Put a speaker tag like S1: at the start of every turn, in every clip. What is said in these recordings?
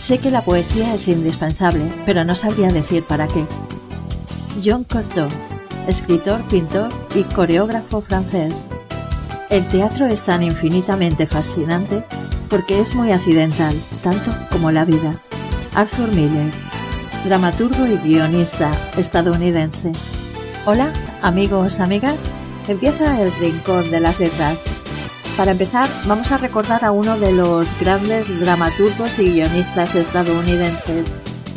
S1: Sé que la poesía es indispensable, pero no sabría decir para qué. Jean Cocteau, escritor, pintor y coreógrafo francés. El teatro es tan infinitamente fascinante porque es muy accidental, tanto como la vida. Arthur Miller, dramaturgo y guionista estadounidense. Hola, amigos, amigas. Empieza el Rincón de las Letras. Para empezar, vamos a recordar a uno de los grandes dramaturgos y guionistas estadounidenses,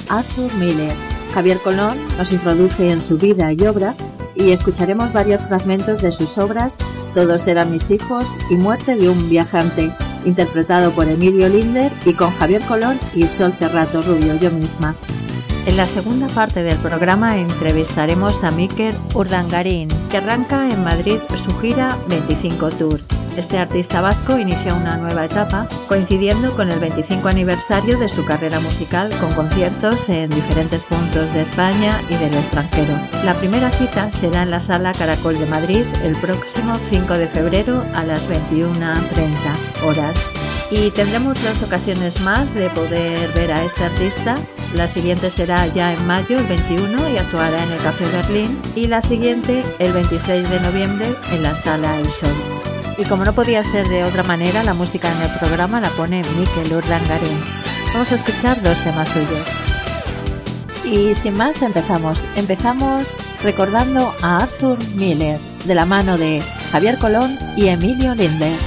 S1: Arthur Miller. Javier Colón nos introduce en su vida y obra y escucharemos varios fragmentos de sus obras Todos eran mis hijos y Muerte de un viajante, interpretado por Emilio Linder y con Javier Colón y Sol Cerrato Rubio, yo misma. En la segunda parte del programa entrevistaremos a Miker Urdangarín, que arranca en Madrid su gira 25 Tour. Este artista vasco inicia una nueva etapa coincidiendo con el 25 aniversario de su carrera musical con conciertos en diferentes puntos de España y del extranjero. La primera cita será en la Sala Caracol de Madrid el próximo 5 de febrero a las 21.30 horas. Y tendremos dos ocasiones más de poder ver a este artista. La siguiente será ya en mayo, el 21, y actuará en el Café Berlín. Y la siguiente, el 26 de noviembre, en la Sala El Sol. Y como no podía ser de otra manera, la música en el programa la pone Mikel Urdangarín. Vamos a escuchar dos temas suyos. Y sin más, empezamos. Empezamos recordando a Arthur Miller, de la mano de Javier Colón y Emilio Linder.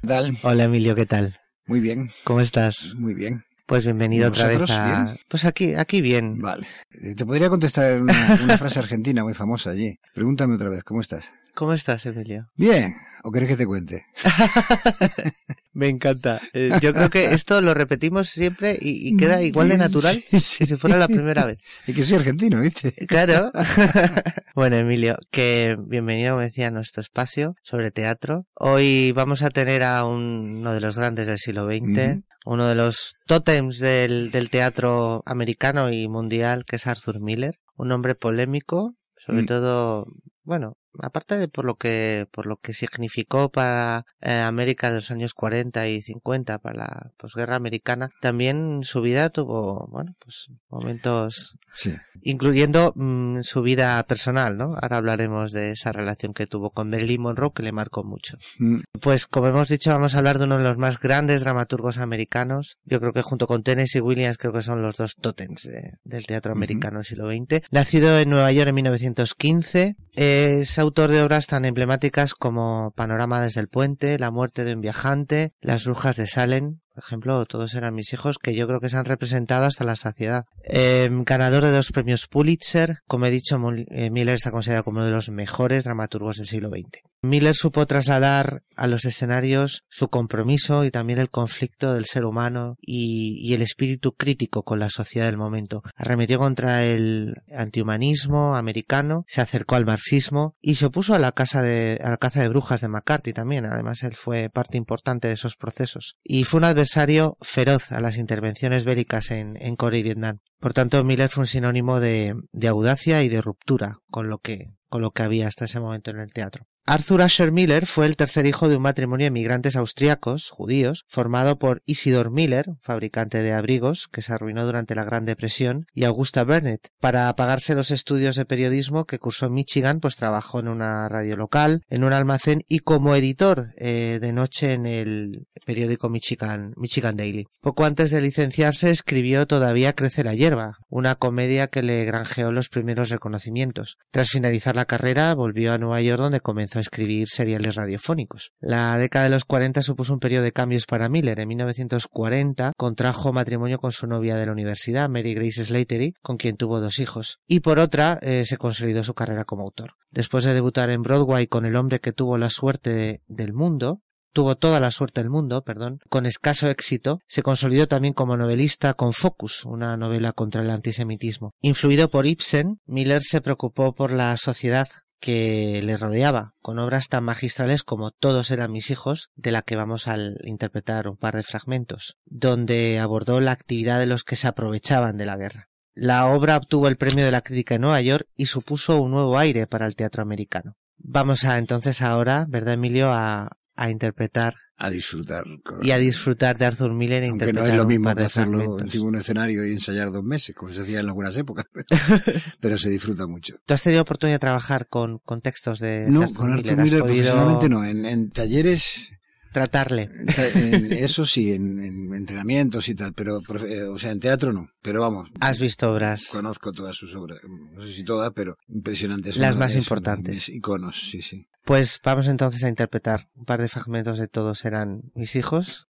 S2: ¿Qué tal?
S3: Hola Emilio, ¿qué tal?
S2: Muy bien.
S3: ¿Cómo estás?
S2: Muy bien.
S3: Pues bienvenido
S2: ¿Y
S3: otra vez a...
S2: bien?
S3: Pues aquí, aquí bien.
S2: Vale. Eh, Te podría contestar una, una frase argentina muy famosa allí. Pregúntame otra vez, ¿cómo estás?
S3: ¿Cómo estás, Emilio?
S2: Bien. ¿O querés que te cuente?
S3: Me encanta. Eh, yo creo que esto lo repetimos siempre y, y queda igual de natural
S2: Sí, sí.
S3: que si fuera la primera vez.
S2: Y que soy argentino, ¿viste?
S3: Claro. bueno, Emilio, que bienvenido, como decía, a nuestro espacio sobre teatro. Hoy vamos a tener a un- uno de los grandes del siglo XX, uno de los tótems del, del teatro americano y mundial, que es Arthur Miller. Un hombre polémico, sobre
S2: Mm.
S3: todo, bueno, aparte de por lo que, por lo que significó para eh, América de los años 40 y 50, para la posguerra americana, también su vida tuvo, bueno, pues momentos
S2: Sí.
S3: incluyendo mm, su vida personal, ¿no? Ahora hablaremos de esa relación que tuvo con Marilyn Monroe que le marcó mucho.
S2: Mm,
S3: Pues como hemos dicho, vamos a hablar de uno de los más grandes dramaturgos americanos. Yo creo que junto con Tennessee Williams creo que son los dos tótems de- del teatro americano del siglo XX. Nacido en Nueva York en 1915, es autor de obras tan emblemáticas como Panorama desde el puente, La muerte de un viajante, Las brujas de Salem, por ejemplo, todos eran mis hijos que yo creo que se han representado hasta la saciedad. Eh, ganador de dos premios Pulitzer, como he dicho, eh, Miller está considerado como uno de los mejores dramaturgos del siglo XX. Miller supo trasladar a los escenarios su compromiso y también el conflicto del ser humano y, el espíritu crítico con la sociedad del momento. Arremetió contra el antihumanismo americano, se acercó al marxismo y se opuso a la, casa de, a la caza de brujas de McCarthy también. Además, él fue parte importante de esos procesos. Y fue un adversario feroz a las intervenciones bélicas en, en Corea y Vietnam. Por tanto, Miller fue un sinónimo de, de audacia y de ruptura con lo que, con lo que había hasta ese momento en el teatro. Arthur Asher Miller fue el tercer hijo de un matrimonio de emigrantes austriacos, judíos, formado por Isidor Miller, fabricante de abrigos, que se arruinó durante la Gran Depresión, y Augusta Burnett. Para pagarse los estudios de periodismo que cursó en Michigan, pues trabajó en una radio local, en un almacén y como editor eh, de noche en el periódico Michigan, Michigan Daily. Poco antes de licenciarse escribió Todavía crece la hierba, una comedia que le granjeó los primeros reconocimientos. Tras finalizar la carrera, volvió a Nueva York donde comenzó escribir seriales radiofónicos. La década de los 40 supuso un periodo de cambios para Miller. En 1940 contrajo matrimonio con su novia de la universidad, Mary Grace Slattery, con quien tuvo dos hijos. Y por otra, eh, se consolidó su carrera como autor. Después de debutar en Broadway con El hombre que tuvo la suerte de- del mundo, tuvo toda la suerte del mundo, perdón, con escaso éxito, se consolidó también como novelista con Focus, una novela contra el antisemitismo. Influido por Ibsen, Miller se preocupó por la sociedad que le rodeaba, con obras tan magistrales como Todos eran mis hijos, de la que vamos a interpretar un par de fragmentos, donde abordó la actividad de los que se aprovechaban de la guerra. La obra obtuvo el premio de la crítica en Nueva York y supuso un nuevo aire para el teatro americano. Vamos a entonces ahora, ¿verdad Emilio?, a, a interpretar
S2: A disfrutar.
S3: y a disfrutar de Arthur Miller e
S2: Aunque
S3: interpretar
S2: no es lo mismo que hacerlo
S3: fragmentos.
S2: encima de un escenario y ensayar dos meses, como se hacía en algunas épocas. Pero se disfruta mucho.
S3: ¿Tú has tenido oportunidad de trabajar con, con textos de, de
S2: No,
S3: Arthur
S2: con Arthur
S3: Miller? ¿Has
S2: Miller
S3: podido
S2: profesionalmente no. En, en talleres,
S3: tratarle?
S2: en eso sí, en, en entrenamientos y tal, pero, eh, o sea, en teatro no. Pero vamos,
S3: ¿Has visto obras?
S2: conozco todas sus obras. No sé si todas, pero impresionantes.
S3: Las más importantes.
S2: Mis iconos, sí, sí.
S3: Pues vamos entonces a interpretar un par de fragmentos de Todos eran mis hijos.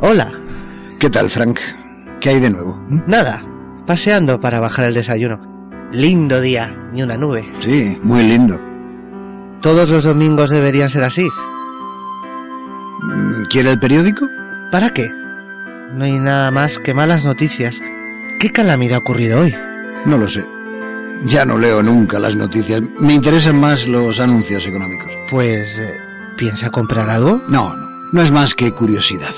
S3: Hola,
S2: ¿Qué tal, Frank? ¿Qué hay de nuevo?
S3: nada, paseando para bajar el desayuno. Lindo día, ni una nube.
S2: Sí, muy lindo.
S3: Todos los domingos deberían ser así.
S2: Mm, ¿Quiere el periódico?
S3: ¿Para qué? No hay nada más que malas noticias. ¿Qué calamidad ha ocurrido hoy?
S2: No lo sé. Ya no leo nunca las noticias. Me interesan más los anuncios económicos.
S3: Pues... eh, ¿Piensa comprar algo?
S2: No, no. No es más que curiosidad.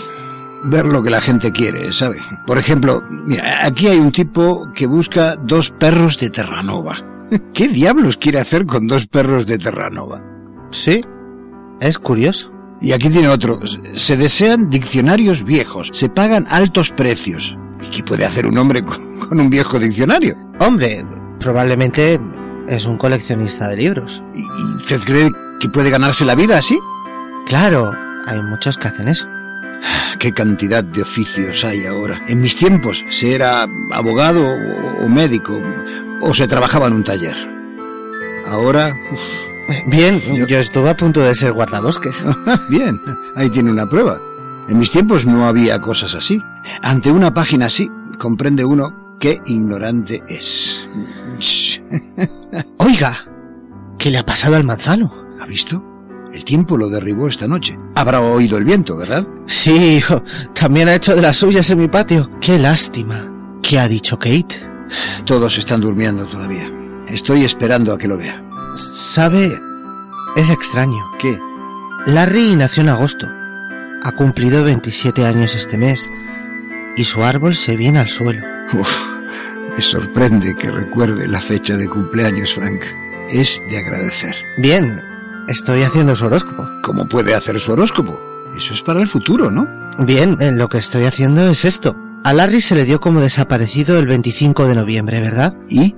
S2: Ver lo que la gente quiere, ¿sabe? Por ejemplo, mira, aquí hay un tipo que busca dos perros de Terranova. ¿Qué diablos quiere hacer con dos perros de Terranova?
S3: Sí. Es curioso.
S2: Y aquí tiene otro. Se desean diccionarios viejos. Se pagan altos precios. ¿Y qué puede hacer un hombre con, con un viejo diccionario?
S3: Hombre, probablemente es un coleccionista de libros.
S2: ¿Y usted cree que puede ganarse la vida así?
S3: Claro, hay muchos que hacen eso.
S2: Qué cantidad de oficios hay ahora. En mis tiempos se era abogado o, o médico o se trabajaba en un taller. Ahora, uf,
S3: Bien,
S2: Yo-
S3: yo... estuve a punto de ser guardabosques.
S2: bien, ahí tiene una prueba. En mis tiempos no había cosas así. Ante una página así, comprende uno qué ignorante es.
S3: Oiga, ¿qué le ha pasado al manzano?
S2: ¿Ha visto? El tiempo lo derribó esta noche. Habrá oído el viento, ¿verdad?
S3: Sí, hijo, también ha hecho de las suyas en mi patio. Qué lástima. ¿Qué ha dicho Kate?
S2: Todos están durmiendo todavía. Estoy esperando a que lo vea.
S3: Sabe, es extraño.
S2: ¿Qué?
S3: Larry nació en agosto. Ha cumplido 27 años este mes. Y su árbol se viene al suelo.
S2: Uf, me sorprende que recuerde la fecha de cumpleaños, Frank. Es de agradecer.
S3: Bien, estoy haciendo su horóscopo.
S2: ¿Cómo puede hacer su horóscopo? Eso es para el futuro, ¿no?
S3: Bien, eh, lo que estoy haciendo es esto. A Larry se le dio como desaparecido el 25 de noviembre, ¿verdad?
S2: ¿Y?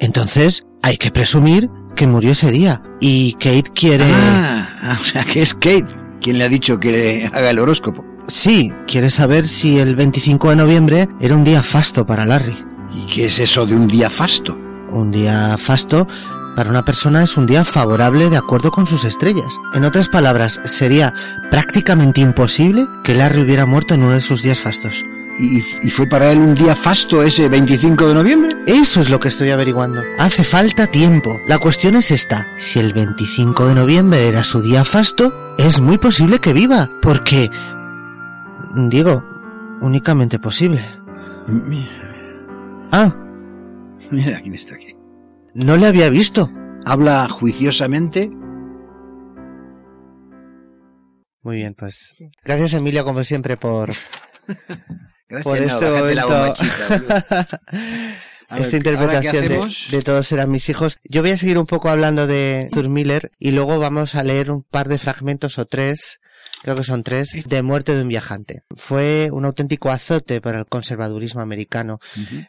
S3: Entonces, hay que presumir que murió ese día. Y Kate quiere...
S2: Ah, ah, o sea que es Kate quien le ha dicho que le haga el horóscopo.
S3: Sí, quiere saber si el 25 de noviembre era un día fasto para Larry.
S2: ¿Y qué es eso de un día fasto?
S3: Un día fasto para una persona es un día favorable de acuerdo con sus estrellas. En otras palabras, sería prácticamente imposible que Larry hubiera muerto en uno de sus días fastos.
S2: ¿Y, y fue para él un día fasto ese 25 de noviembre?
S3: Eso es lo que estoy averiguando. Hace falta tiempo. La cuestión es esta. Si el 25 de noviembre era su día fasto, es muy posible que viva. Porque... Digo, únicamente posible. Ah,
S2: mira quién está aquí.
S3: no le había visto.
S2: Habla juiciosamente.
S3: Muy bien, pues... Gracias Emilio, como siempre, por,
S2: Gracias,
S3: por
S2: no,
S3: este
S2: la
S3: momento...
S2: ver,
S3: Esta
S2: ¿ahora qué
S3: interpretación de, de Todos eran mis hijos. Yo voy a seguir un poco hablando de Arthur Miller y luego vamos a leer un par de fragmentos o tres, creo que son tres, de Muerte de un viajante. Fue un auténtico azote para el conservadurismo americano.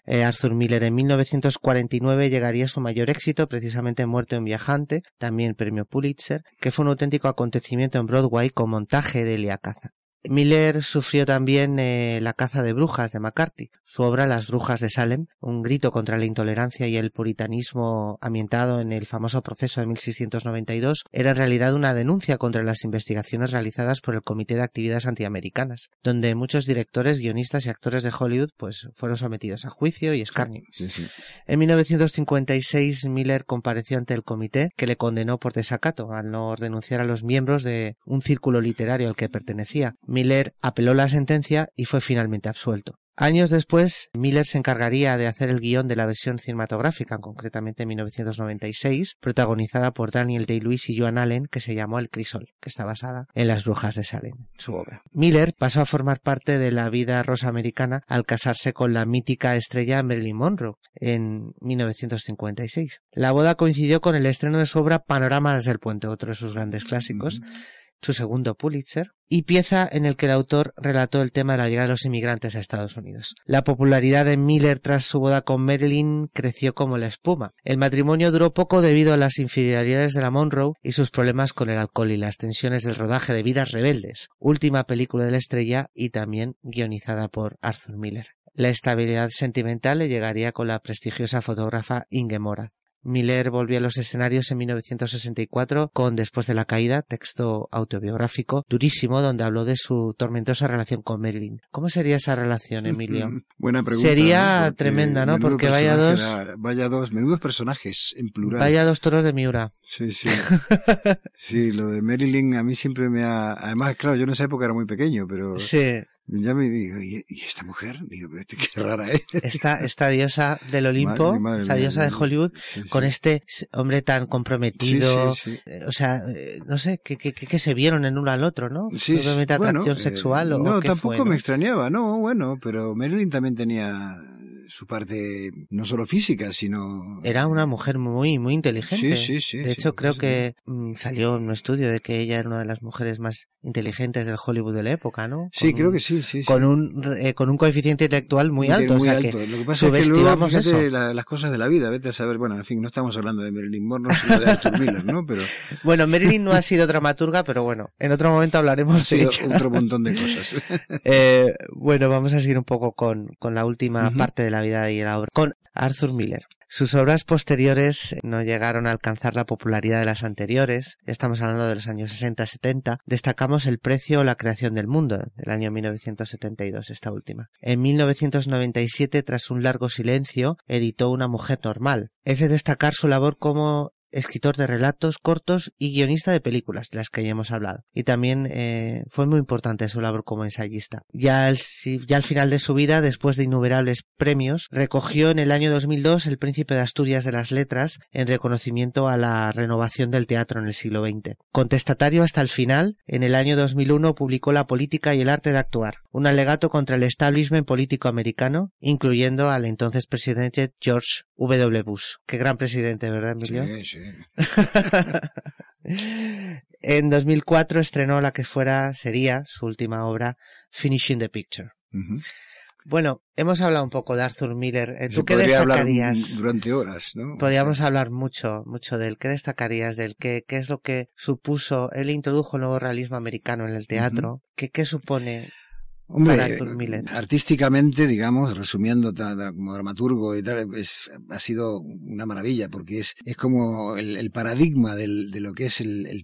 S3: Eh, Arthur Miller en 1949 llegaría a su mayor éxito, precisamente Muerte de un viajante, también premio Pulitzer, que fue un auténtico acontecimiento en Broadway con montaje de Elia Caza. Miller sufrió también eh, la caza de brujas de McCarthy. Su obra Las brujas de Salem, un grito contra la intolerancia y el puritanismo ambientado en el famoso proceso de 1692, era en realidad una denuncia contra las investigaciones realizadas por el Comité de Actividades Antiamericanas, donde muchos directores, guionistas y actores de Hollywood pues fueron sometidos a juicio y escarnio.
S2: Sí, sí.
S3: En 1956 Miller compareció ante el comité que le condenó por desacato al no denunciar a los miembros de un círculo literario al que pertenecía. Miller apeló la sentencia y fue finalmente absuelto. Años después, Miller se encargaría de hacer el guion de la versión cinematográfica, concretamente en 1996, protagonizada por Daniel Day-Lewis y Joan Allen, que se llamó El Crisol, que está basada en Las Brujas de Salem, su obra. Miller pasó a formar parte de la vida rosa americana al casarse con la mítica estrella Marilyn Monroe en 1956. La boda coincidió con el estreno de su obra Panorama desde el puente, otro de sus grandes clásicos, su segundo Pulitzer, y pieza en el que el autor relató el tema de la llegada de los inmigrantes a Estados Unidos. La popularidad de Miller tras su boda con Marilyn creció como la espuma. El matrimonio duró poco debido a las infidelidades de la Monroe y sus problemas con el alcohol y las tensiones del rodaje de Vidas Rebeldes, última película de la estrella y también guionizada por Arthur Miller. La estabilidad sentimental le llegaría con la prestigiosa fotógrafa Inge Morath. Miller volvió a los escenarios en 1964 con Después de la caída, texto autobiográfico durísimo donde habló de su tormentosa relación con Marilyn. ¿Cómo sería esa relación, Emilio?
S2: Buena pregunta.
S3: Sería tremenda, ¿no? Porque vaya dos...
S2: vaya dos, menudos personajes en plural.
S3: Vaya dos toros de Miura.
S2: Sí, sí. sí, lo de Marilyn a mí siempre me ha... Además, claro, yo en esa época era muy pequeño, pero...
S3: Sí.
S2: Ya me digo, ¿y, esta mujer? Digo, pero este qué rara es.
S3: Esta, esta diosa del Olimpo, esta diosa de Hollywood, con este hombre tan comprometido. o sea, eh, no sé, ¿qué, qué, qué, se vieron en uno al otro, no?
S2: Sí,
S3: atracción sexual o
S2: No,
S3: qué
S2: tampoco
S3: fue,
S2: me extrañaba, no, bueno, pero Marilyn también tenía su parte no solo física, sino...
S3: Era una mujer muy, muy inteligente.
S2: Sí, sí, sí.
S3: De
S2: sí,
S3: hecho, creo
S2: sí.
S3: que mm, salió en un estudio de que ella era una de las mujeres más inteligentes del Hollywood de la época, ¿no?
S2: Sí,
S3: Con
S2: creo
S3: un-
S2: que sí, sí. sí.
S3: Con un, eh, con un coeficiente intelectual muy alto,
S2: Muy
S3: o sea
S2: alto.
S3: que
S2: Lo que pasa es que luego, fíjate la- las cosas de la vida, vete a saber, bueno, en fin, no estamos hablando de Marilyn Monroe, sino de Arthur Miller, ¿no? Pero
S3: Bueno, Marilyn no ha sido dramaturga, pero bueno, en otro momento
S2: ha
S3: hablaremos de ella.
S2: otro montón de cosas.
S3: Eh, bueno, vamos a seguir un poco con, con la última
S2: Ujú.
S3: parte de la vida y la obra, con Arthur Miller. Sus obras posteriores no llegaron a alcanzar la popularidad de las anteriores, estamos hablando de los años 60-70, destacamos El precio o la creación del mundo, del año 1972, esta última. En 1997, tras un largo silencio, editó Una mujer normal. Es de destacar su labor como escritor de relatos cortos y guionista de películas, de las que ya hemos hablado. Y también eh, fue muy importante su labor como ensayista. Ya al, ya al final de su vida, después de innumerables premios, recogió en el año 2002 el Príncipe de Asturias de las Letras en reconocimiento a la renovación del teatro en el siglo XX. Contestatario hasta el final, en el año 2001 publicó La política y el arte de actuar, un alegato contra el establishment político americano, incluyendo al entonces presidente George W. Bush. Qué gran presidente, ¿verdad, Emilio?
S2: Sí, sí.
S3: en 2004 estrenó la que fuera, sería su última obra, Finishing the Picture. Bueno, hemos hablado un poco de Arthur Miller. Eh,
S2: Se
S3: ¿Tú qué
S2: podría hablar
S3: destacarías?
S2: durante horas, ¿no?
S3: Podríamos hablar mucho, mucho de él. ¿Qué destacarías de él? ¿Qué, qué es lo que supuso? Él introdujo el nuevo realismo americano en el teatro. ¿Qué, ¿Qué supone?
S2: Hombre, artísticamente, digamos, resumiendo como dramaturgo y tal, es, ha sido una maravilla porque es, es como el, el paradigma del, de lo que es el,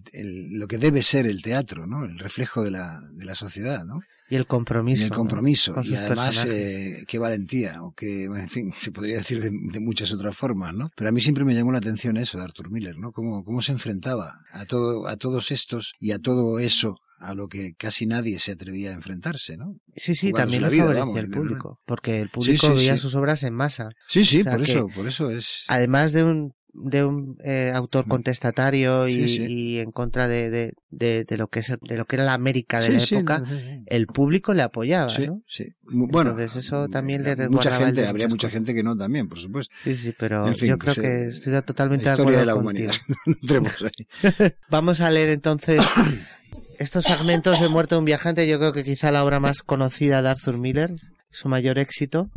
S2: lo que debe ser el teatro, ¿no? El reflejo de la, de la sociedad, ¿no?
S3: Y el compromiso.
S2: y el
S3: ¿no?
S2: compromiso.
S3: Con
S2: y además, eh, qué valentía, o que, en fin, se podría decir de, de muchas otras formas, ¿no? Pero a mí siempre me llamó la atención eso de Arthur Miller, ¿no? Cómo, cómo se enfrentaba a todo, a todos estos y a todo eso a lo que casi nadie se atrevía a enfrentarse, ¿no?
S3: Sí, sí,
S2: jugándose
S3: también lo
S2: vida,
S3: favoreció
S2: vamos,
S3: el público. Porque el público
S2: sí,
S3: veía
S2: sí.
S3: sus obras en masa.
S2: Sí, sí,
S3: O sea
S2: por eso, por eso es.
S3: Además de un de un eh, autor
S2: Sí.
S3: contestatario y,
S2: Sí, sí.
S3: y en contra de, de, de, de lo que es de lo que era la América de
S2: Sí,
S3: la
S2: sí,
S3: época,
S2: sí, sí.
S3: el público le apoyaba,
S2: Sí,
S3: ¿no?
S2: sí. Bueno,
S3: Entonces eso también le
S2: mucha
S3: resguardaba el
S2: gente,
S3: de
S2: habría mucha gente que no también, por supuesto.
S3: Sí, sí, pero
S2: En fin,
S3: yo creo
S2: pues,
S3: que
S2: eh,
S3: estoy totalmente
S2: La
S3: de
S2: historia
S3: acuerdo
S2: de la
S3: contigo.
S2: humanidad.
S3: Vamos a leer entonces estos fragmentos de Muerte de un viajante, yo creo que quizá la obra más conocida de Arthur Miller, su mayor éxito.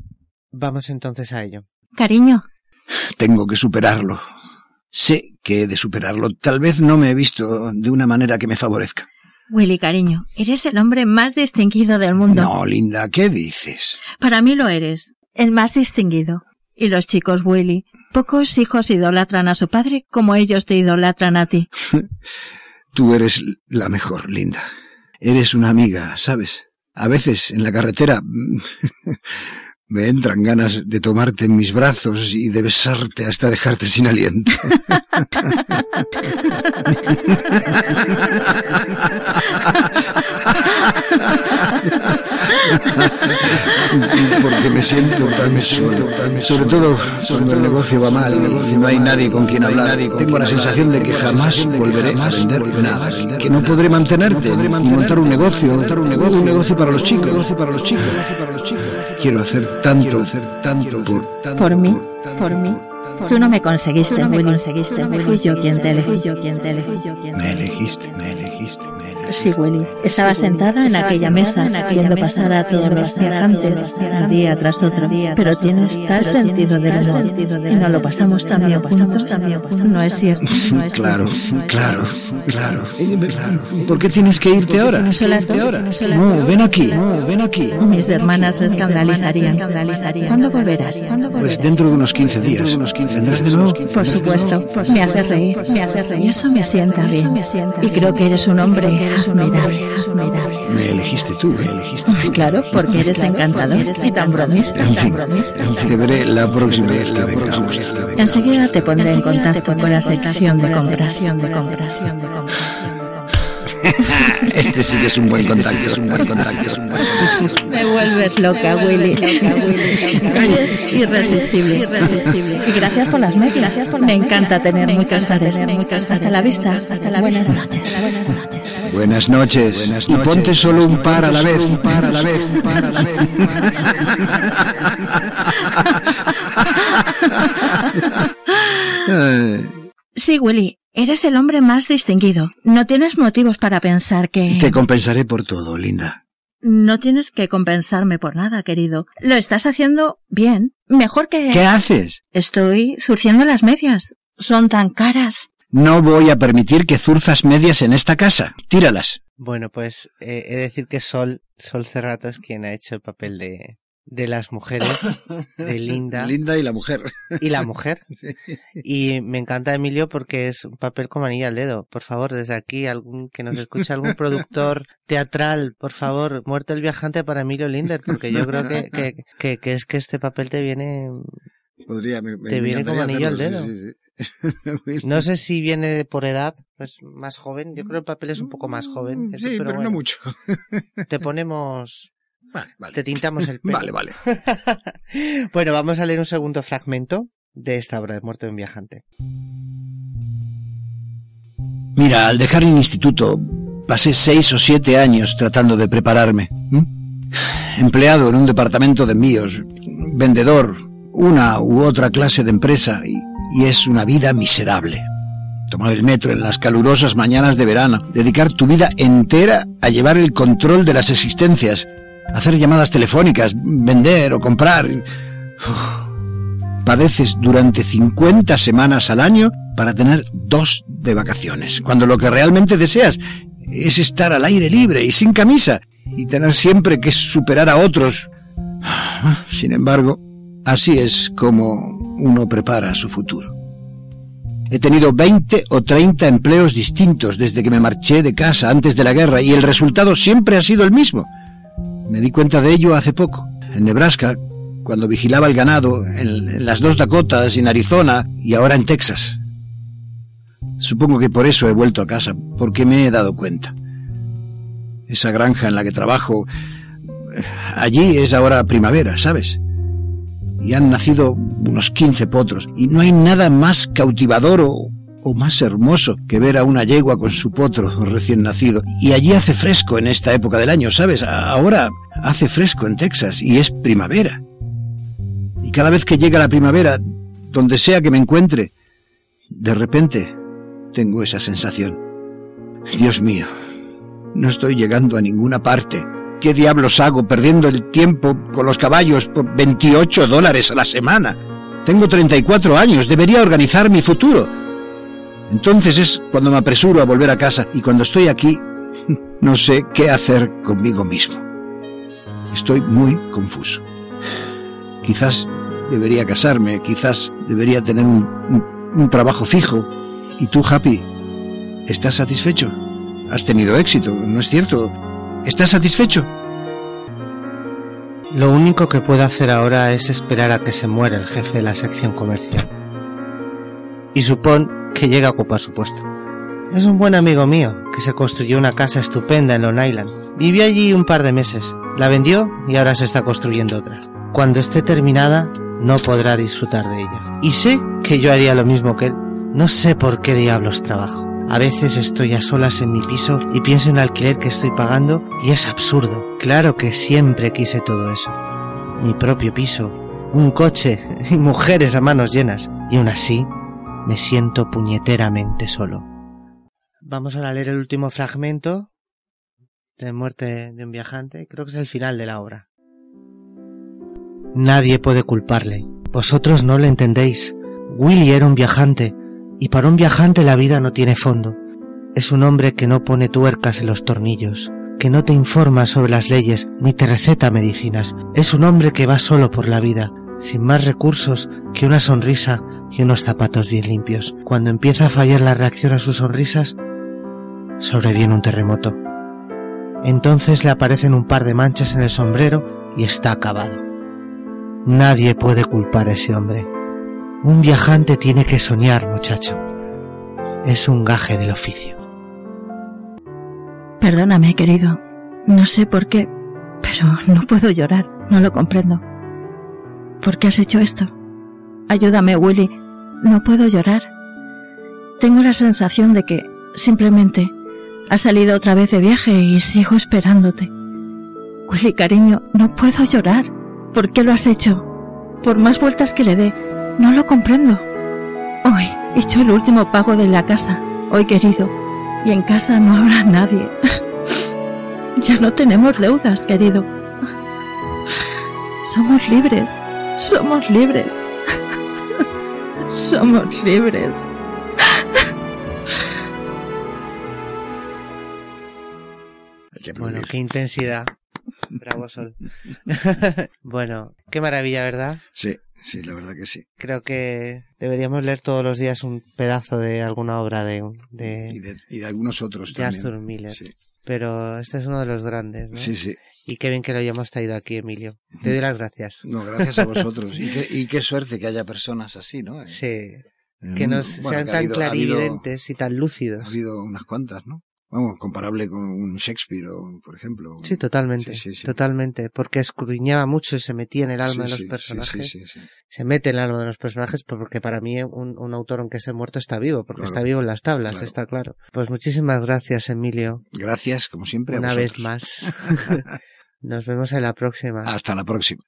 S3: Vamos entonces a ello.
S4: Cariño,
S2: Tengo que superarlo. Sé que he de superarlo. Tal vez no me he visto de una manera que me favorezca.
S4: Willy, cariño, eres el hombre más distinguido del mundo.
S2: No, Linda, ¿qué dices?
S4: Para mí lo eres, el más distinguido. Y los chicos, Willy, pocos hijos idolatran a su padre como ellos te idolatran a ti.
S2: Tú eres la mejor, Linda. Eres una amiga, ¿sabes? A veces en la carretera me entran ganas de tomarte en mis brazos y de besarte hasta dejarte sin aliento. Porque me siento tan solo. Sobre todo cuando el negocio va mal y no hay nadie con quien hablar. Tengo la sensación de que jamás volveré a vender nada. Que no podré mantenerte montar un negocio, montar un negocio, un negocio para los chicos, para los chicos. Quiero hacer tanto, tanto por,
S4: por mí, por mí. Tú no me conseguiste, Tú no me conseguiste, Fui yo quien te elegí, yo quien te elegí.
S2: Me elegiste, me elegiste, me elegiste.
S4: Sí, Willy. Estaba sentada en aquella mesa viendo pasar a todos los viajantes un día tras otro. Pero tienes tal sentido del humor y no lo pasamos tan bien juntos. No es cierto.
S2: Claro, claro, claro, claro. ¿Por qué tienes que irte ahora? No, ven aquí, ven aquí.
S4: Mis hermanas se escandalizarían. ¿Cuándo volverás?
S2: Pues dentro de unos 15 días. ¿Vendrás de nuevo?
S4: Por supuesto. Me hace reír. Me hace reír. Y eso me sienta bien. Y creo que eres un hombre admirable, admirable.
S2: Me elegiste tú, me elegiste.
S4: Claro, porque eres encantador y tan bromista.
S2: En fin, te veré la próxima vez que vengamos.
S4: Enseguida te pondré en contacto con la sección de compras.
S2: Este sí que es un buen contacto, es un buen contacto, es un buen contacto.
S4: Me vuelves loca, Willy. Eres irresistible, irresistible. Y gracias por las. Me encanta tener muchos padres. Hasta la vista, hasta la buenas noches.
S2: Buenas noches. Buenas noches. Y ponte solo un par a la vez, un par a la vez, un par a la vez.
S4: Sí, Willy, Eres el hombre más distinguido. No tienes motivos para pensar que...
S2: Te compensaré por todo, linda.
S4: No tienes que compensarme por nada, querido. Lo estás haciendo bien. Mejor que...
S2: ¿Qué haces?
S4: Estoy zurciendo las medias. Son tan caras.
S2: No voy a permitir que zurzas medias en esta casa. Tíralas.
S3: Bueno, pues eh, he de decir que Sol, Sol Cerrato es quien ha hecho el papel de, de las mujeres, de Linda.
S2: Linda y la mujer.
S3: Y la mujer. Y me encanta Emilio porque es un papel como anilla al dedo. Por favor, desde aquí, algún que nos escuche, algún productor teatral, por favor, muerte el viajante para Emilio Linder, porque yo creo que, que, que, es que este papel te viene...
S2: Podría,
S3: te viene como anillo al dedo. no sé si viene por edad, pues más joven. Yo creo que el papel es un poco más joven.
S2: Mm, sí, pero, no mucho.
S3: te ponemos
S2: Vale, vale.
S3: Te tintamos el pelo.
S2: Vale, vale.
S3: bueno, vamos a leer un segundo fragmento de esta obra de Muerto de un Viajante.
S2: Mira, al dejar el instituto, pasé seis o siete años tratando de prepararme. Empleado en un departamento de envíos, vendedor, una u otra clase de empresa, y, y es una vida miserable. Tomar el metro en las calurosas mañanas de verano, dedicar tu vida entera a llevar el control de las existencias, hacer llamadas telefónicas, vender o comprar. Padeces durante 50 semanas al año para tener dos de vacaciones, cuando lo que realmente deseas es estar al aire libre y sin camisa y tener siempre que superar a otros. Sin embargo, así es como uno prepara su futuro. He tenido 20 o 30 empleos distintos desde que me marché de casa antes de la guerra y el resultado siempre ha sido el mismo. Me di cuenta de ello hace poco, en Nebraska, cuando vigilaba el ganado, en, las dos Dakotas, en Arizona y ahora en Texas. Supongo que por eso he vuelto a casa, porque me he dado cuenta. Esa granja en la que trabajo, allí es ahora primavera, ¿sabes? Y han nacido unos 15 potros, y no hay nada más cautivador o, o más hermoso que ver a una yegua con su potro recién nacido. Y allí hace fresco en esta época del año, ¿sabes? Ahora hace fresco en Texas y es primavera. Y cada vez que llega la primavera, donde sea que me encuentre, de repente tengo esa sensación. Dios mío, no estoy llegando a ninguna parte. ¿Qué diablos hago perdiendo el tiempo con los caballos por 28 dólares a la semana? Tengo 34 años, debería organizar mi futuro. Entonces es cuando me apresuro a volver a casa y cuando estoy aquí no sé qué hacer conmigo mismo. Estoy muy confuso. Quizás debería casarme, quizás debería tener un, trabajo fijo. ¿Y tú, Happy? ¿Estás satisfecho? Has tenido éxito, ¿no es cierto? ¿Estás satisfecho?
S3: Lo único que puedo hacer ahora es esperar a que se muera el jefe de la sección comercial. Y supón que llega a ocupar su puesto. Es un buen amigo mío, que se construyó una casa estupenda en Long Island. Vivió allí un par de meses, La vendió y ahora se está construyendo otra. Cuando esté terminada, no podrá disfrutar de ella. Y sé que yo haría lo mismo que él. No sé por qué diablos trabajo. A veces estoy a solas en mi piso y pienso en el alquiler que estoy pagando y es absurdo. Claro que siempre quise todo eso. Mi propio piso, un coche y mujeres a manos llenas. Y aún así, me siento puñeteramente solo. Vamos a leer el último fragmento de muerte de un viajante. Creo que es el final de la obra. Nadie puede culparle. Vosotros no le entendéis. Willy era un viajante, y para un viajante la vida no tiene fondo. Es un hombre que no pone tuercas en los tornillos, que no te informa sobre las leyes ni te receta medicinas. Es un hombre que va solo por la vida, sin más recursos que una sonrisa y unos zapatos bien limpios. Cuando empieza a fallar la reacción a sus sonrisas, sobreviene un terremoto. Entonces le aparecen un par de manchas en el sombrero y está acabado. Nadie puede culpar a ese hombre. Un viajante tiene que soñar, muchacho. Es un gaje del oficio.
S4: Perdóname, querido. No sé por qué, pero no puedo llorar. No lo comprendo. ¿Por qué has hecho esto? Ayúdame, Willy. No puedo llorar. Tengo la sensación de que simplemente has salido otra vez de viaje y sigo esperándote. Willy, cariño, no puedo llorar. ¿Por qué lo has hecho? Por más vueltas que le dé, no lo comprendo. Hoy he hecho el último pago de la casa, hoy querido, y en casa no habrá nadie. ya no tenemos deudas, querido. Somos libres, somos libres. somos libres.
S3: Bueno, qué intensidad. Bravo Sol. bueno, qué maravilla, ¿verdad?
S2: Sí, sí, la verdad que sí.
S3: Creo que deberíamos leer todos los días un pedazo de alguna obra de... de
S2: y, de, y de algunos otros
S3: de
S2: también.
S3: Arthur Miller. Sí. Pero este es uno de los grandes, ¿no?
S2: Sí, sí.
S3: Y qué bien que lo hayamos traído aquí, Emilio. Te doy las gracias.
S2: No, gracias a vosotros. y, qué, y qué suerte que haya personas así, ¿no?
S3: Sí. Que nos bueno, sean que tan habido, clarividentes habido, y tan lúcidos.
S2: Ha habido unas cuantas, ¿no? Vamos, comparable con un Shakespeare, o, por ejemplo.
S3: Sí, totalmente. Sí, sí, sí. Totalmente. Porque escudriñaba mucho y se metía en el alma de los personajes. Se mete en el alma de los personajes porque para mí un, un autor, aunque esté muerto, está vivo, porque claro, está vivo en las tablas, claro. está claro. Pues muchísimas gracias, Emilio.
S2: Gracias, como siempre.
S3: Una vez más. Nos vemos en la próxima.
S2: Hasta la próxima.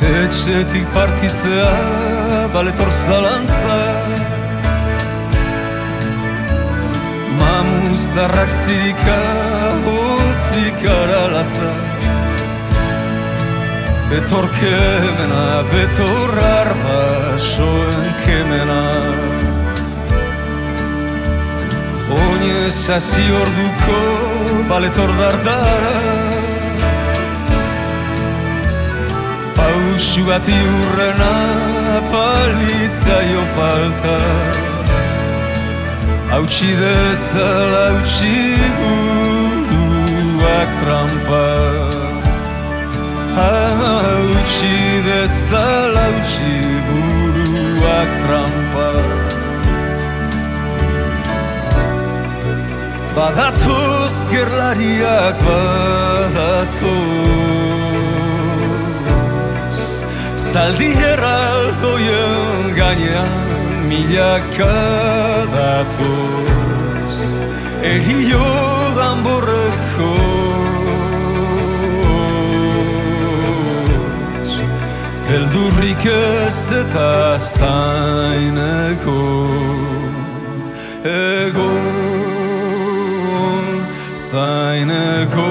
S5: Etxetik partitzea baletor zalantza Mamuzarrak zirika utzik aralatza. Betor kemena, betor arma soen kemena. Oine sasi orduko baletor dardara. Pausu bat iurrena palitzaio falta Hautsi dezala hautsi buruak trampa. Hautsi dezala hautsi buruak trampa. Badatoz gerlariak badatoz Zaldi erraldoien gainean milaka datoz Erio danborreko Eldurrik ez eta zaineko Egon zaineko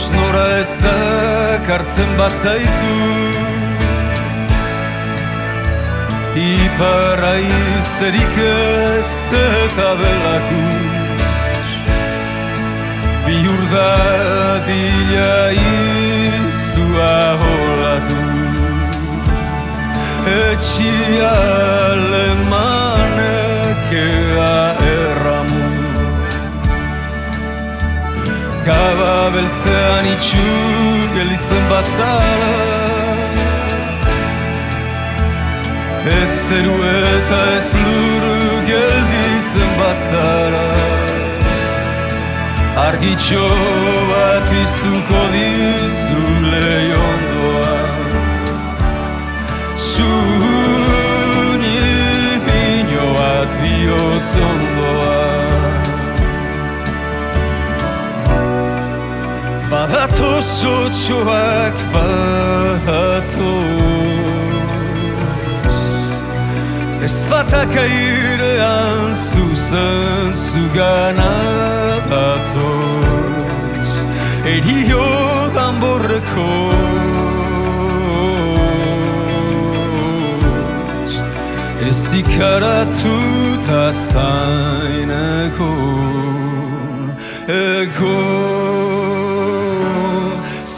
S5: Deskuidos nora ezak hartzen bazaitu Iparra izterik ez eta belakus Biur dadila iztua holatu Etxia lemanek ea erramu Кава вельце нічук, лицем баса. Et zerueta ez luru gelditzen bazara Argitxo bat iztuko dizu lehiondoan Zuri pino bat bihotz ondoan. Badatu zutsuak badatu Ez batak airean zuzen zugana datoz Erio dan borreko Ez ikaratu zaineko. Egon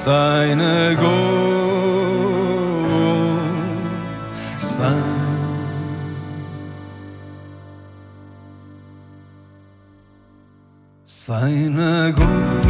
S5: seine Gott. Seine
S1: Gott.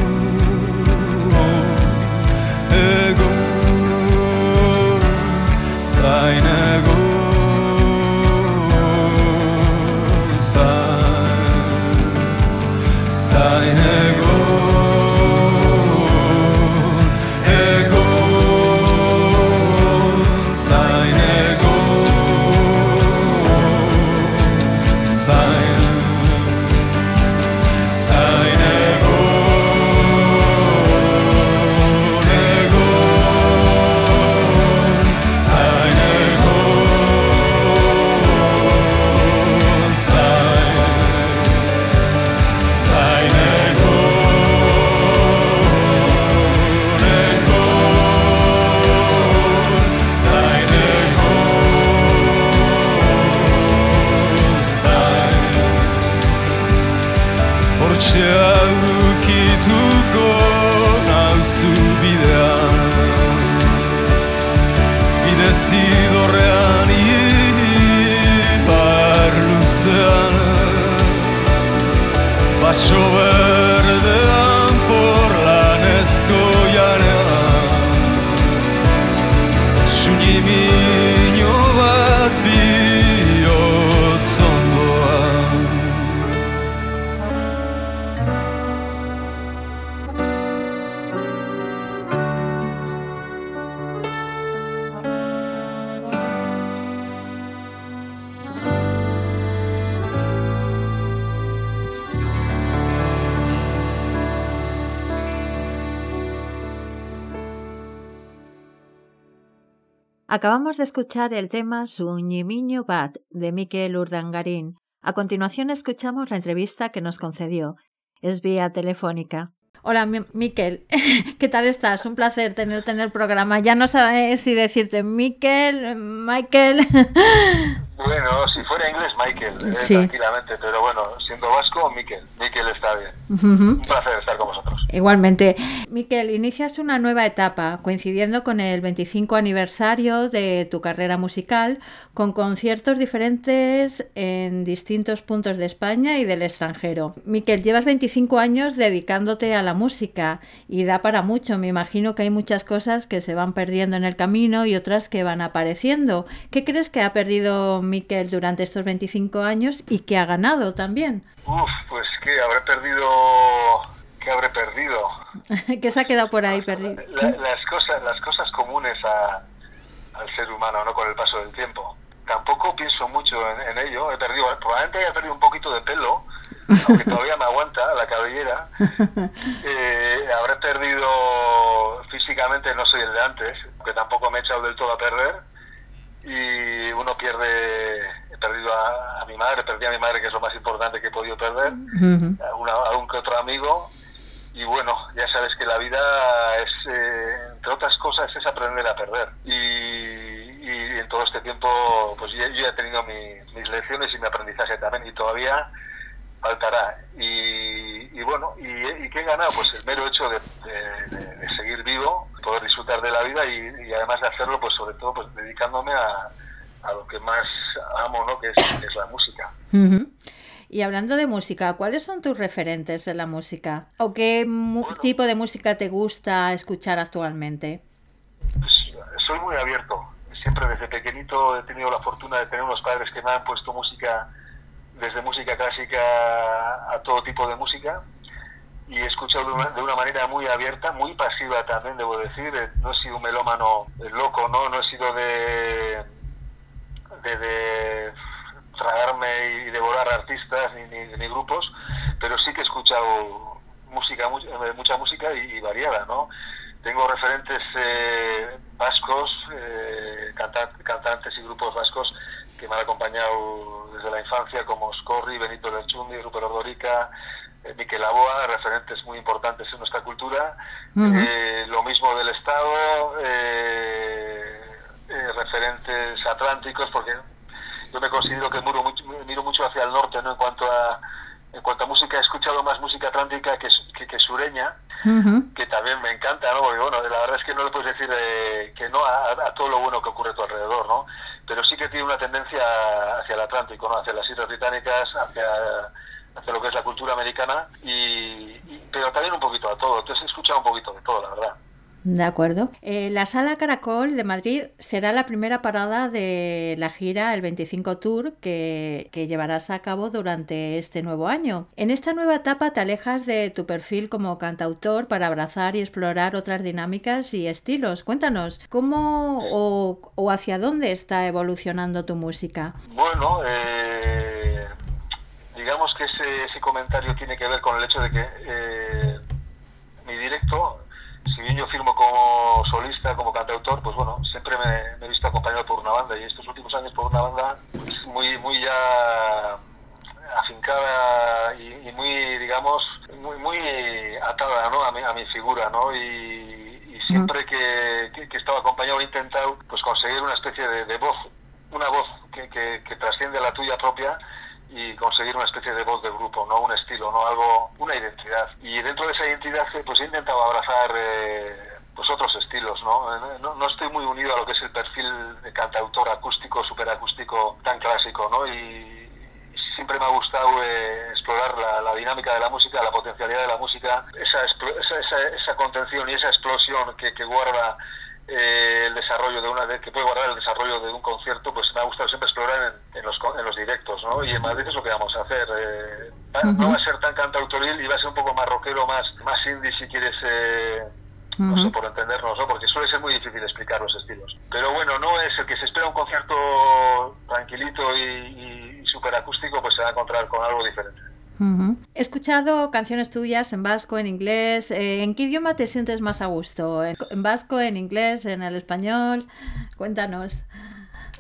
S1: De escuchar el tema Suñimiño Bat de Miquel Urdangarín. A continuación escuchamos la entrevista que nos concedió. Es vía telefónica. Hola, Mi- Miquel. ¿Qué tal estás? Un placer tenerte en el programa. Ya no sabes si decirte Miquel, Michael.
S6: Bueno, si fuera inglés, Michael, eh,
S1: Sí.
S6: tranquilamente, pero bueno, siendo vasco, Miquel. Miquel está bien. Un placer estar con vosotros.
S1: Igualmente. Miquel, inicias una nueva etapa coincidiendo con el 25 aniversario de tu carrera musical, con conciertos diferentes en distintos puntos de España y del extranjero. Miquel, llevas 25 años dedicándote a la música y da para mucho. Me imagino que hay muchas cosas que se van perdiendo en el camino y otras que van apareciendo. ¿Qué crees que ha perdido Miquel durante estos 25 años y que ha ganado también?
S6: Uf, pues que habré perdido... ¿Qué habré perdido?
S1: ¿Qué se ha quedado por ahí perdido?
S6: La- las, cosas, las cosas comunes a- al ser humano, ¿no? Con el paso del tiempo. Tampoco pienso mucho en, en ello. He perdido, probablemente haya perdido un poquito de pelo, aunque todavía me aguanta la cabellera. Eh, habré perdido físicamente, no soy el de antes, que tampoco me he echado del todo a perder. Y uno pierde, he perdido a, a mi madre, perdí a mi madre, que es lo más importante que he podido perder,
S1: Ujú.
S6: a, una- a un que otro amigo. Y bueno, ya sabes que la vida es, eh, entre otras cosas, es aprender a perder. Y, y en todo este tiempo, pues yo ya he tenido mi- mis lecciones y mi aprendizaje también y todavía faltará. Y, y bueno, y, y qué he ganado? Pues el mero hecho de, de- de- de seguir vivo, poder disfrutar de la vida y, y además de hacerlo, pues sobre todo pues dedicándome a, a lo que más amo, ¿no? Que es, que es la música.
S1: Y hablando de música, ¿cuáles son tus referentes en la música? ¿O qué
S6: Bueno.
S1: tipo de música te gusta escuchar actualmente?
S6: Pues, soy muy abierto. Siempre desde pequeñito he tenido la fortuna de tener unos padres que me han puesto música, desde música clásica a todo tipo de música. Y he escuchado de una, de una manera muy abierta, muy pasiva también, debo decir. Eh, No he sido un melómano eh, loco, ¿no? No he sido de, de, tragarme y devorar artistas ni, grupos, pero sí que he escuchado música, eh, mucha música y, variada, ¿no? Tengo referentes eh, vascos, eh, canta- cantantes y grupos vascos que me han acompañado desde la infancia, como Scorri, Benito Lerchundi, Rupert Ordorica, Miquel Aboa, referentes muy importantes en nuestra cultura. Eh, lo mismo del Estado, eh, eh, referentes atlánticos, porque yo me considero que miro mucho, miro mucho hacia el norte, ¿no? En cuanto a en cuanto a música, he escuchado más música atlántica que, que, que sureña, que también me encanta, ¿no? Porque, bueno, la verdad es que no le puedes decir eh, que no a, a todo lo bueno que ocurre a tu alrededor, ¿no? Pero sí que tiene una tendencia hacia el Atlántico, ¿no? Hacia las Islas Británicas, hacia, hacia lo que es la cultura americana, y, y- pero también un poquito a todo. Entonces he escuchado un poquito de todo, la verdad.
S1: De acuerdo. Eh, la Sala Caracol de Madrid será la primera parada de la gira El 25 Tour que, que llevarás a cabo durante este nuevo año. En esta nueva etapa te alejas de tu perfil como cantautor para abrazar y explorar otras dinámicas y estilos. Cuéntanos, ¿cómo o, o hacia dónde está evolucionando tu música?
S6: Bueno, eh, digamos que ese, ese comentario tiene que ver con el hecho de que eh, mi directo, si bien yo firmo como solista, como cantautor, pues bueno, siempre me, me he visto acompañado por una banda y estos últimos años por una banda pues, muy, muy ya afincada y, y muy, digamos, muy, muy atada ¿no? a, mi, a mi figura, ¿no? Y, y siempre que, que, que he estado acompañado he intentado pues conseguir una especie de, de voz, una voz que, que, que trasciende la tuya propia y conseguir una especie de voz de grupo, no un estilo, no algo, una identidad. Y dentro de esa identidad pues he intentado abrazar eh, pues otros estilos, ¿no? Eh, ¿no? No estoy muy unido a lo que es el perfil de cantautor acústico, superacústico tan clásico, ¿no? Y siempre me ha gustado eh, explorar la, la, dinámica de la música, la potencialidad de la música, esa, esa, esa, esa contención y esa explosión que, guarda eh, desarrollo de una que puede guardar el desarrollo de un concierto pues me ha gustado siempre explorar en, en, los, en los directos ¿no? y en Madrid es lo que vamos a hacer eh, uh -huh. no va a ser tan cantautoril y va a ser un poco más rockero más, más indie si quieres eh, uh -huh. no sé por entendernos ¿no? porque suele ser muy difícil explicar los estilos pero bueno no es el que se espera un concierto tranquilito y, y, y super acústico pues se va a encontrar con algo diferente
S1: Uh -huh. He escuchado canciones tuyas en vasco, en inglés. Eh, ¿En qué idioma te sientes más a gusto? ¿En, vasco, en inglés, en el español? Cuéntanos.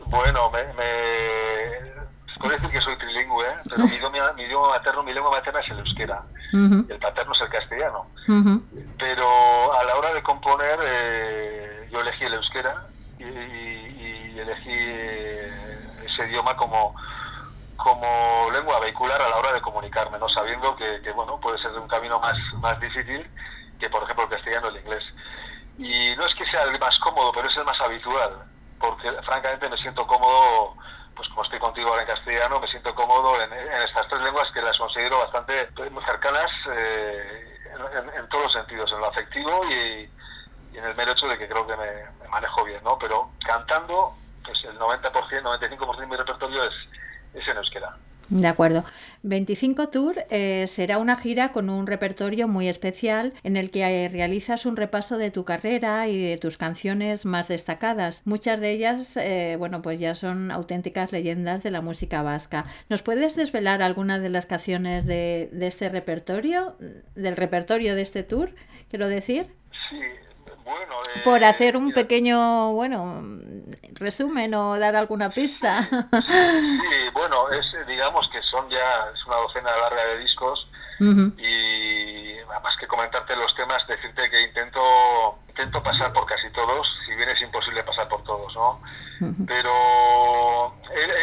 S6: Bueno, me, me... puedo decir que soy trilingüe, ¿eh? pero mi idioma, mi idioma, materno, mi lengua materna es el euskera. Uh -huh. El paterno es el castellano. Uh -huh. Pero a la hora de componer, eh, yo elegí el euskera y, y, y elegí ese idioma como como lengua vehicular a la hora de comunicarme, no sabiendo que, bueno puede ser un camino más, más difícil que por ejemplo el castellano o el inglés. Y no es que sea el más cómodo, pero es el más habitual, porque francamente me siento cómodo, pues como estoy contigo ahora en castellano, me siento cómodo en, estas tres lenguas que las considero bastante muy cercanas eh, en, todos los sentidos, en lo afectivo y, y, en el mero hecho de que creo que me, me manejo bien, ¿no? Pero cantando, pues el 90%, 95% de mi repertorio es es en euskera.
S1: De acuerdo. 25 Tour eh, será una gira con un repertorio muy especial en el que eh, realizas un repaso de tu carrera y de tus canciones más destacadas. Muchas de ellas, eh, bueno, pues ya son auténticas leyendas de la música vasca. ¿Nos puedes desvelar algunas de las canciones de, de este repertorio, del repertorio de este tour, quiero decir?
S6: Sí, bueno, eh,
S1: por hacer un pequeño, bueno, resumen o dar alguna pista.
S6: Sí, bueno, es, digamos que son ya es una docena larga de discos uh -huh. y más que comentarte los temas, decirte que intento intento pasar por casi todos, si bien es imposible pasar por todos, ¿no? Uh -huh. Pero he,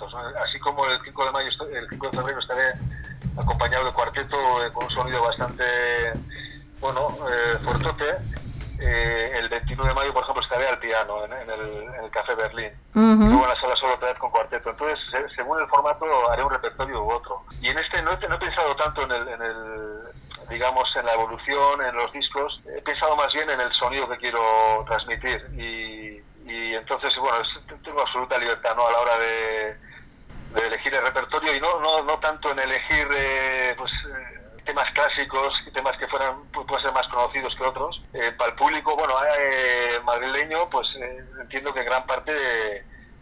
S6: conciertos. ¿no? Así como el 5 de mayo, el 5 de febrero estaré acompañado de cuarteto eh, con un sonido bastante, bueno, eh, fuertote. Eh, el 21 de mayo, por ejemplo, estaré al piano en, en el, en el Café Berlín. Y luego en la sala solo otra vez con cuarteto. Entonces, se- según el formato, haré un repertorio u otro. Y en este no he, no he pensado tanto en el, en el, digamos, en la evolución, en los discos. He pensado más bien en el sonido que quiero transmitir. Y, y entonces, bueno, tengo absoluta libertad ¿no? a la hora de, de elegir el repertorio y no, no, no tanto en elegir eh, pues, eh, temas clásicos, temas que fueran pu- pueden ser más conocidos que otros. Eh, para el público, bueno, eh, madrileño, pues eh, entiendo que en gran parte,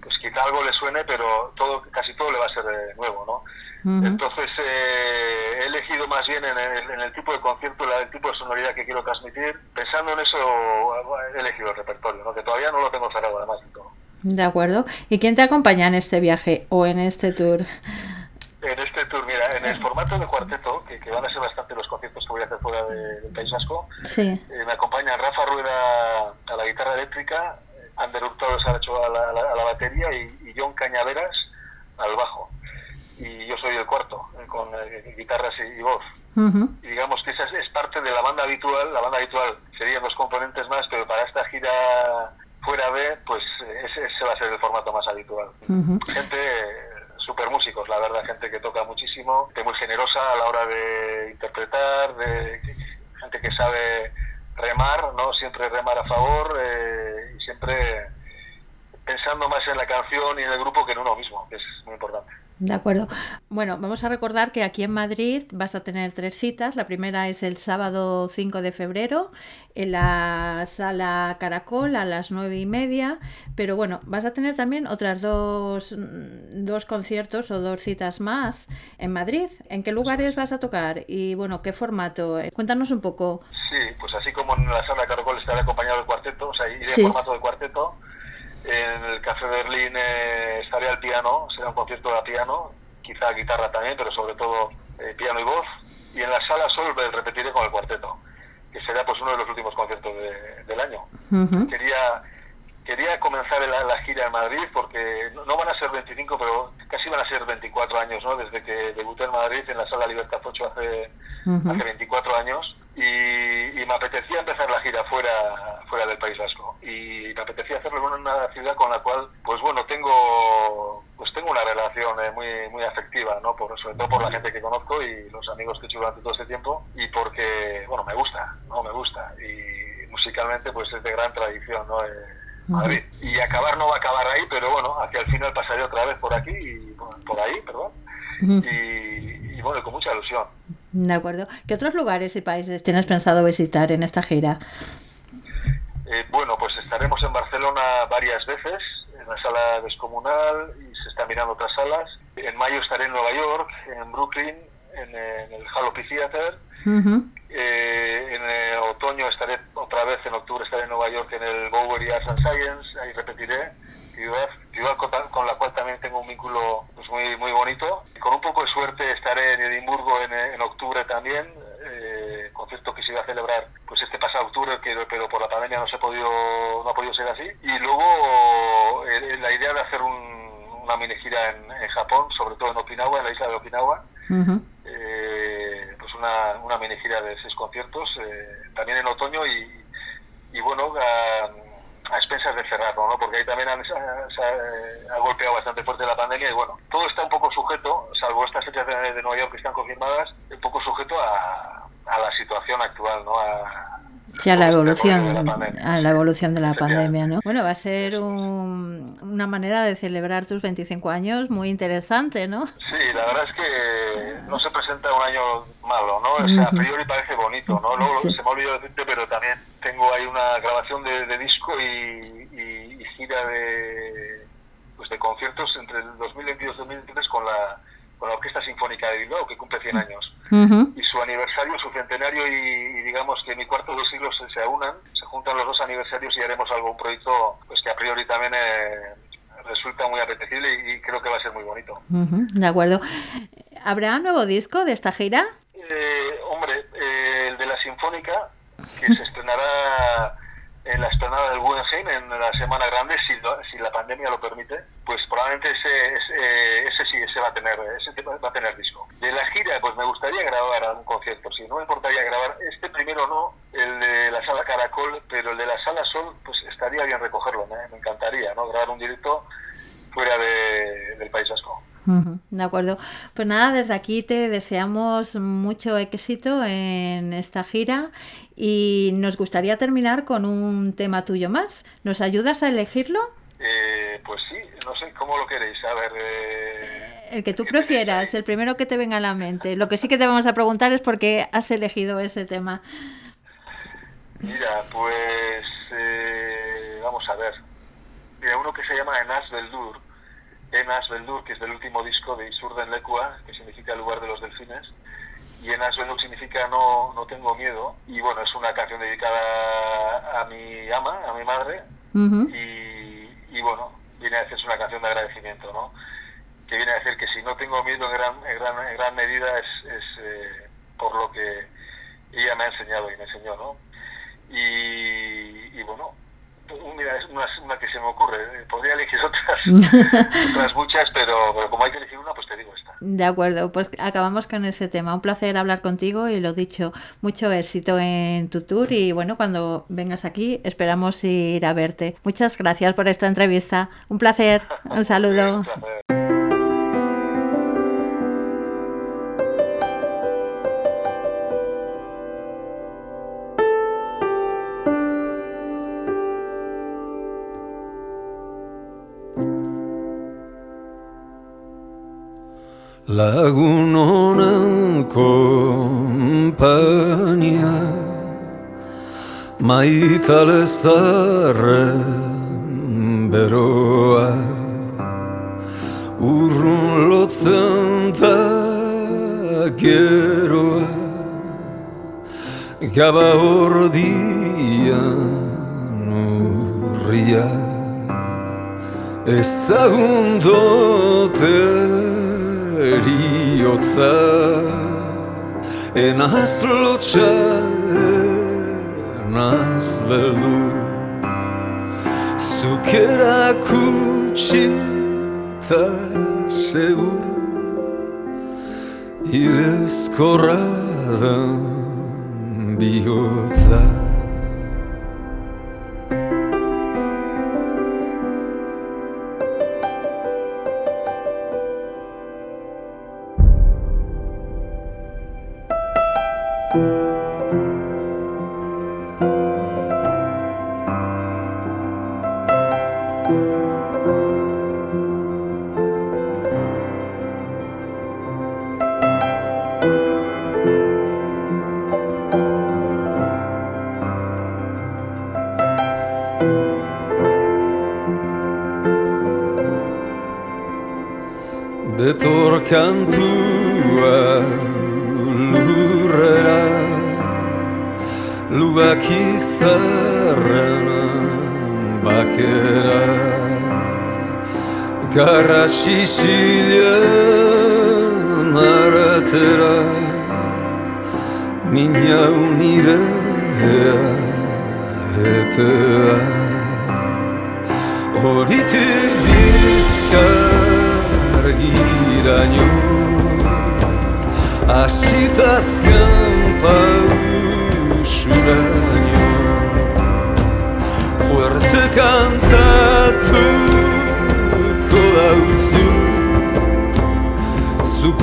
S6: pues quizá algo le suene, pero todo casi todo le va a ser eh, nuevo, ¿no? Entonces eh, he elegido más bien en el, en el tipo de concierto, el tipo de sonoridad que quiero transmitir. Pensando en eso, he elegido el repertorio, ¿no? que todavía no lo tengo cerrado además todo.
S7: De acuerdo. ¿Y quién te acompaña en este viaje o en este tour?
S6: En este tour, mira, en el formato de cuarteto, que, que van a ser bastante los conciertos que voy a hacer fuera de- del País Vasco,
S7: Sí.
S6: eh, me acompañan Rafa Rueda a la guitarra eléctrica, Ander Hurtado a la, a la, a la batería y, y John Cañaveras al bajo. Y yo soy el cuarto, eh, con eh, guitarras y, y voz.
S7: Ujú.
S6: Y digamos que esa es, es parte de la banda habitual. La banda habitual serían dos componentes más, pero para esta gira fuera de, pues eh, ese, ese va a ser el formato más habitual.
S7: Ujú.
S6: Gente super músicos, la verdad, gente que toca muchísimo, gente muy generosa a la hora de interpretar, de gente que sabe remar, no siempre remar a favor eh, y siempre pensando más en la canción y en el grupo que en uno mismo, que es muy importante.
S7: De acuerdo. Bueno, vamos a recordar que aquí en Madrid vas a tener tres citas. La primera es el sábado 5 de febrero en la sala Caracol a las nueve y media. Pero bueno, vas a tener también otras dos, dos conciertos o dos citas más en Madrid. ¿En qué lugares vas a tocar? Y bueno, ¿qué formato? Cuéntanos un poco.
S6: Sí, pues así como en la sala Caracol estaré acompañado del cuarteto, o sea, iré
S7: Sí.
S6: en formato de cuarteto. En el Café Berlín eh, estaré al piano, será un concierto a piano, quizá guitarra también, pero sobre todo eh, piano y voz. Y en la sala Sol repetiré con el cuarteto, que será pues uno de los últimos conciertos de- del año.
S7: Ujú.
S6: Quería quería comenzar la, la gira en Madrid porque no, no van a ser 25, pero casi van a ser 24 años, ¿no? Desde que debuté en Madrid en la sala Libertad 8 hace,
S7: Ujú.
S6: hace 24 años. Y, y me apetecía empezar la gira fuera fuera del País Vasco. Y me apetecía hacerlo en una ciudad con la cual pues bueno tengo pues tengo una relación eh, muy muy afectiva no por sobre todo por la gente que conozco y los amigos que he hecho durante todo este tiempo y porque bueno me gusta no me gusta. Y musicalmente pues es de gran tradición no Eh, Madrid. y acabar no va a acabar ahí pero bueno hacia el final pasaré otra vez por aquí y por ahí perdón y, y bueno con mucha ilusión
S7: De acuerdo. ¿Qué otros lugares y países tienes pensado visitar en esta gira?
S6: Eh, bueno, pues estaremos en Barcelona varias veces, en la sala descomunal, y se están mirando otras salas. En mayo estaré en Nueva York, en Brooklyn, en, en el Jalopy Theater.
S7: Ujú.
S6: Eh, en eh, otoño estaré otra vez, en octubre estaré en Nueva York en el Bowery Arts and Science, ahí repetiré. Ciudad, con, con la cual también tengo un vínculo pues, muy, muy bonito. Y con un poco de suerte estaré en Edimburgo en, eh, en octubre también, eh, concierto que se iba a celebrar pues este pasado octubre, que, pero por la pandemia no se ha podido, no ha podido ser así. Y luego eh, la idea de hacer un- una mini gira en, en Japón, sobre todo en Okinawa, en la isla de Okinawa,
S7: Ujú.
S6: eh, pues una, una mini gira de seis conciertos, eh, también en otoño y, y bueno, a, a expensas de cerrarlo, ¿no? porque ahí también han- se, ha, se ha- ha golpeado bastante fuerte la pandemia y bueno, todo está un poco sujeto, salvo estas fechas de, de Nueva York que están confirmadas, un poco sujeto a, a la situación actual, ¿no? A,
S7: Sí, a la
S6: de
S7: evolución,
S6: la
S7: a la evolución de la pandemia, ¿no? Bueno, va a ser un- una manera de celebrar tus 25 años muy interesante, ¿no?
S6: Sí, la verdad es que no se presenta un año malo, ¿no? O sea, a priori parece bonito, ¿no? Luego
S7: Sí.
S6: se me ha olvidado decirte, pero también tengo ahí una grabación de, de disco y, y- y gira de, pues de conciertos entre el 2022 y 2023 con la, con la Orquesta Sinfónica de Bilbao, que cumple 100 años. Y su aniversario, su centenario y, y digamos que mi cuarto de siglos se, se aunan, se juntan los dos aniversarios y haremos algo, un proyecto pues que a priori también eh, resulta muy apetecible y, y creo que va a ser muy bonito.
S7: Ujú, De acuerdo. ¿Habrá nuevo disco de esta gira?
S6: Eh, hombre, eh, el de la Sinfónica, que se estrenará en la explanada del Guggenheim en la Semana Grande, si, si la pandemia lo permite, pues probablemente ese, ese, ese sí, ese va a tener, ese va a tener disco. De la gira, pues me gustaría grabar algún concierto, sí, no me importaría grabar este primero no, el de la Sala Caracol, pero el de la Sala Sol, pues estaría bien recogerlo, me, me encantaría, ¿no? Grabar un directo fuera de- del País Vasco.
S7: De acuerdo. Pues nada, desde aquí te deseamos mucho éxito en esta gira y nos gustaría terminar con un tema tuyo más. ¿Nos ayudas a elegirlo?
S6: Eh, pues sí, no sé cómo lo queréis. A ver. eh,
S7: El que tú
S6: ¿qué tenéis
S7: prefieras, el primero que te venga a la mente. Lo que sí que te vamos a preguntar es por qué has elegido ese tema.
S6: Mira, pues. eh, vamos a ver. Mira, uno que se llama Enas Beldur. Enas Beldur, que es del último disco de Isurden Lekua, que significa lugar de los delfines. Y Enas Beldur significa no, no tengo miedo. Y bueno, es una canción dedicada a mi ama, a mi madre, y, y bueno, viene a decir es una canción de agradecimiento, ¿no? Que viene a decir que si no tengo miedo en gran, en gran, en gran medida es, es eh, por lo que ella me ha enseñado y me enseñó, ¿no? Y, y bueno, mira, es una, una que se me ocurre, eh, podría elegir otras, otras muchas, pero, pero como hay que elegir una, pues te digo esta.
S7: De acuerdo, pues acabamos con ese tema. Un placer hablar contigo y lo dicho, mucho éxito en tu tour y bueno, cuando vengas aquí esperamos ir a verte. Muchas gracias por esta entrevista. Un placer, un saludo.
S6: Un placer.
S5: Lagun honen kompainia Maitale beroa. Urrun lotzen da geroa Gaba ordian urria. Ezagun eriotza Enaz lotxa, enaz beldu Zukera kutsi eta seguru Ilezkorra bihotza kantua lurrera Lubak izarren bakera. Garra sisilen aratera Mina unidea etea dut azken pausuraino Fuerte kantatuko dautzut Zuk